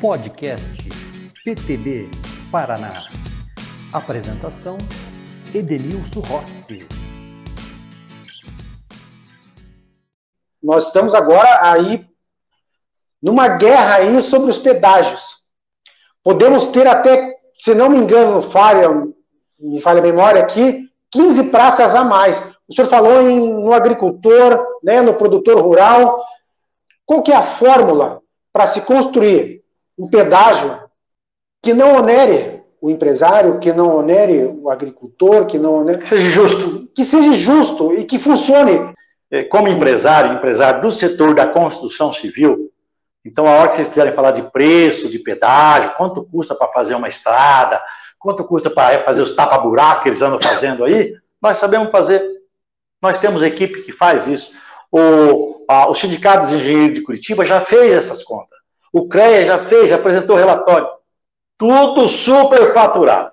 Podcast PTB Paraná. Apresentação Edenilson Rossi. Nós estamos agora aí numa guerra aí sobre os pedágios. Podemos ter até, se não me engano, falha, me falha a memória aqui, 15 praças a mais. O senhor falou em, no agricultor, né, no produtor rural. Qual que é a fórmula para se construir um pedágio que não onere o empresário, que não onere o agricultor, que não onere... Que seja justo. Que seja justo e que funcione. É, como empresário, empresário do setor da construção civil, então a hora que vocês quiserem falar de preço, de pedágio, quanto custa para fazer uma estrada, quanto custa para fazer os tapa-buraco que eles andam fazendo aí, nós sabemos fazer. Nós temos equipe que faz isso. O, a, o Sindicato dos Engenheiros de Curitiba já fez essas contas. O CREA já fez, já apresentou relatório. Tudo superfaturado.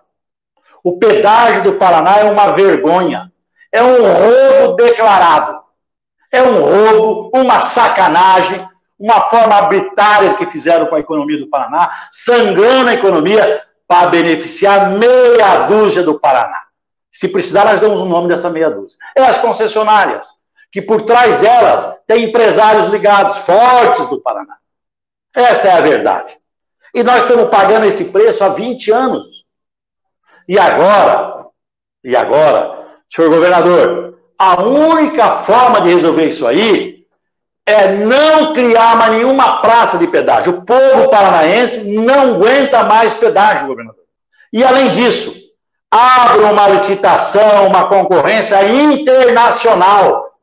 O pedágio do Paraná é uma vergonha. É um roubo declarado. É um roubo, uma sacanagem, uma forma arbitrária que fizeram com a economia do Paraná, sangrando a economia para beneficiar meia dúzia do Paraná. Se precisar, nós damos o nome dessa meia dúzia. É as concessionárias, que por trás delas tem empresários ligados, fortes do Paraná. Esta é a verdade. E nós estamos pagando esse preço há 20 anos. E agora, e agora, senhor governador, a única forma de resolver isso aí é não criar mais nenhuma praça de pedágio. O povo paranaense não aguenta mais pedágio, governador. E além disso, abra uma licitação, uma concorrência internacional.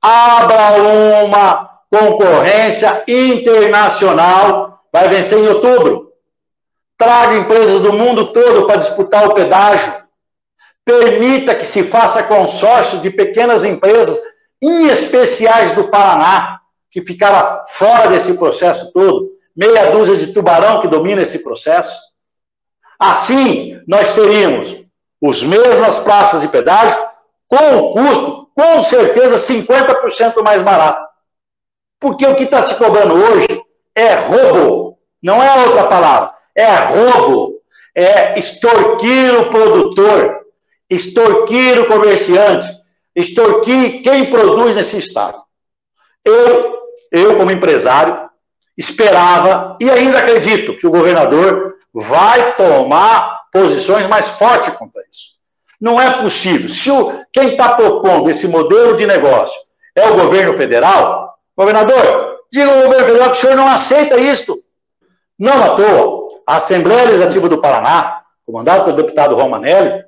Abra uma concorrência internacional, vai vencer em outubro. Traga empresas do mundo todo para disputar o pedágio. Permita que se faça consórcio de pequenas empresas, em especiais do Paraná, que ficaram fora desse processo todo. Meia dúzia de tubarão que domina esse processo. Assim, nós teríamos os mesmas praças de pedágio, com o custo, com certeza, 50% mais barato. Porque o que está se cobrando hoje é roubo, não é outra palavra, é roubo, é extorquir o produtor, extorquir o comerciante, extorquir quem produz nesse estado. Eu, eu como empresário, esperava e ainda acredito que o governador vai tomar posições mais fortes contra isso. Não é possível. Se o, quem está propondo esse modelo de negócio é o governo federal, Governador, diga ao governo federal que o senhor não aceita isto. Não à toa, a Assembleia Legislativa do Paraná, comandada pelo deputado Romanelli,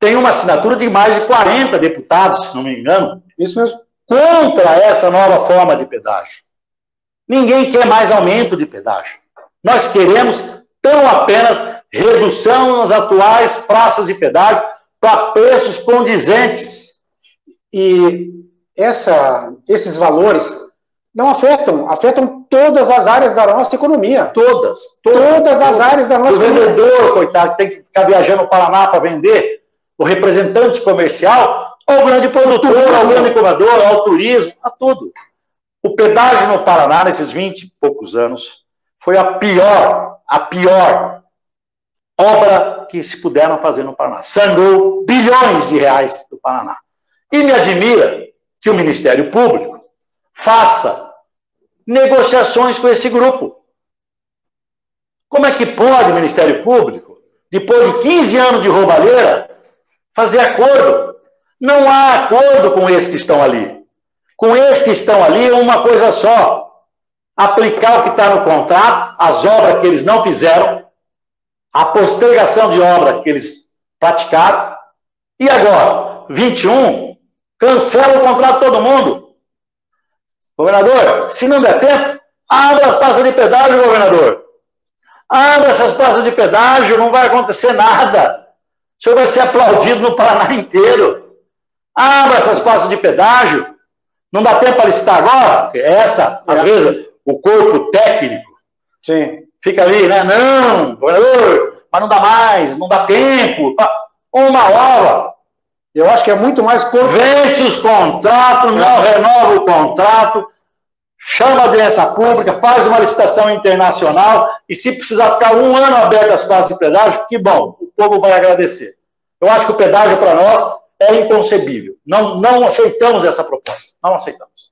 tem uma assinatura de mais de 40 deputados, se não me engano, isso mesmo, contra essa nova forma de pedágio. Ninguém quer mais aumento de pedágio. Nós queremos tão apenas redução nas atuais praças de pedágio para preços condizentes. E essa, esses valores não afetam, afetam todas as áreas da nossa economia. Todas. Todas, todas as áreas da nossa economia. O vendedor, coitado, tem que ficar viajando para o Paraná para vender, o representante comercial, ao grande produtor, ao grande comprador, ao turismo, a tudo. O pedágio no Paraná, nesses 20 e poucos anos, foi a pior, a pior obra que se puderam fazer no Paraná. Sangrou bilhões de reais do Paraná. E me admira que o Ministério Público faça negociações com esse grupo. Como é que pode o Ministério Público, depois de 15 anos de roubalheira, fazer acordo? Não há acordo com esses que estão ali. Com esses que estão ali é uma coisa só. Aplicar o que está no contrato, as obras que eles não fizeram, a postergação de obra que eles praticaram. E agora, 21, Cancela o contrato de todo mundo. Governador, se não der tempo, abra as praças de pedágio, governador. Abra essas praças de pedágio, não vai acontecer nada. O senhor vai ser aplaudido no Paraná inteiro. Abra essas praças de pedágio. Não dá tempo para licitar agora? Essa, às é. vezes, o corpo técnico Sim. fica ali, né? Não, governador, mas não dá mais, não dá tempo. Uma hora, eu acho que é muito mais. Vence os contratos, não renova o contrato, chama a audiência pública, faz uma licitação internacional e se precisar ficar um ano aberto as praças de pedágio, que bom, o povo vai agradecer. Eu acho que o pedágio para nós é inconcebível. Não, não aceitamos essa proposta. Não aceitamos.